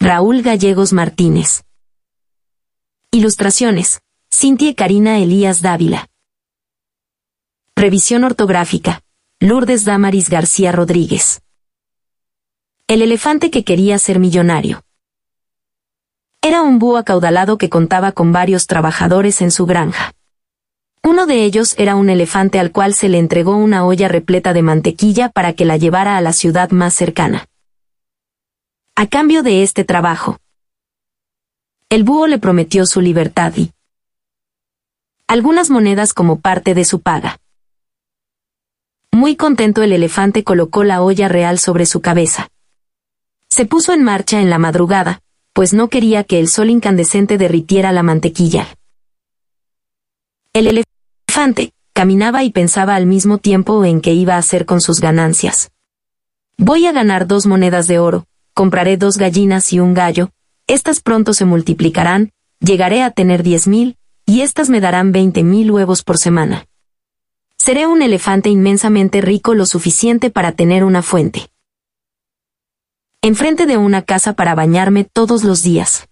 Raúl Gallegos Martínez. Ilustraciones. Cintia Karina Elías Dávila. Revisión ortográfica. Lourdes Damaris García Rodríguez. El elefante que quería ser millonario. Era un búho acaudalado que contaba con varios trabajadores en su granja. Uno de ellos era un elefante al cual se le entregó una olla repleta de mantequilla para que la llevara a la ciudad más cercana. A cambio de este trabajo, el búho le prometió su libertad y algunas monedas como parte de su paga. Muy contento el elefante colocó la olla real sobre su cabeza. Se puso en marcha en la madrugada, pues no quería que el sol incandescente derritiera la mantequilla. El elefante caminaba y pensaba al mismo tiempo en qué iba a hacer con sus ganancias. Voy a ganar dos monedas de oro, compraré dos gallinas y un gallo, estas pronto se multiplicarán, llegaré a tener diez mil, y estas me darán veinte mil huevos por semana. Seré un elefante inmensamente rico lo suficiente para tener una fuente. Enfrente de una casa para bañarme todos los días.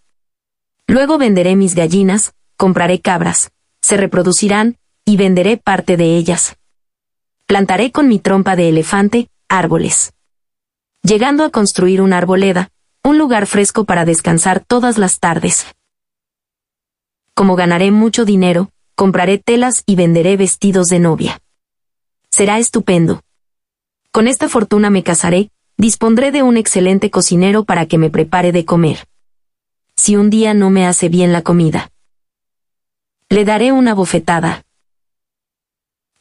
Luego venderé mis gallinas, compraré cabras, se reproducirán, y venderé parte de ellas. Plantaré con mi trompa de elefante, árboles. Llegando a construir una arboleda, un lugar fresco para descansar todas las tardes. Como ganaré mucho dinero, compraré telas y venderé vestidos de novia. Será estupendo. Con esta fortuna me casaré, dispondré de un excelente cocinero para que me prepare de comer. Si un día no me hace bien la comida, le daré una bofetada.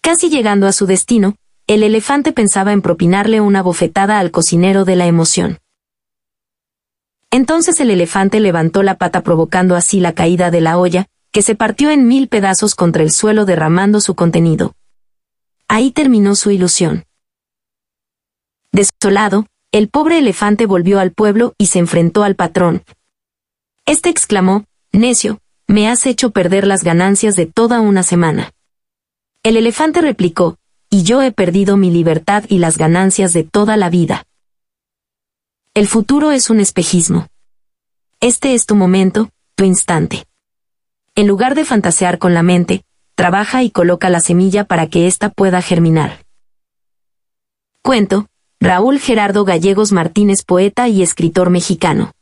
Casi llegando a su destino, el elefante pensaba en propinarle una bofetada al cocinero de la emoción. Entonces el elefante levantó la pata provocando así la caída de la olla, que se partió en mil pedazos contra el suelo derramando su contenido. Ahí terminó su ilusión. Desolado, el pobre elefante volvió al pueblo y se enfrentó al patrón. Este exclamó, Necio, me has hecho perder las ganancias de toda una semana. El elefante replicó, y yo he perdido mi libertad y las ganancias de toda la vida. El futuro es un espejismo. Este es tu momento, tu instante. En lugar de fantasear con la mente, trabaja y coloca la semilla para que ésta pueda germinar. Cuento, Raúl Gerardo Gallegos Martínez, poeta y escritor mexicano.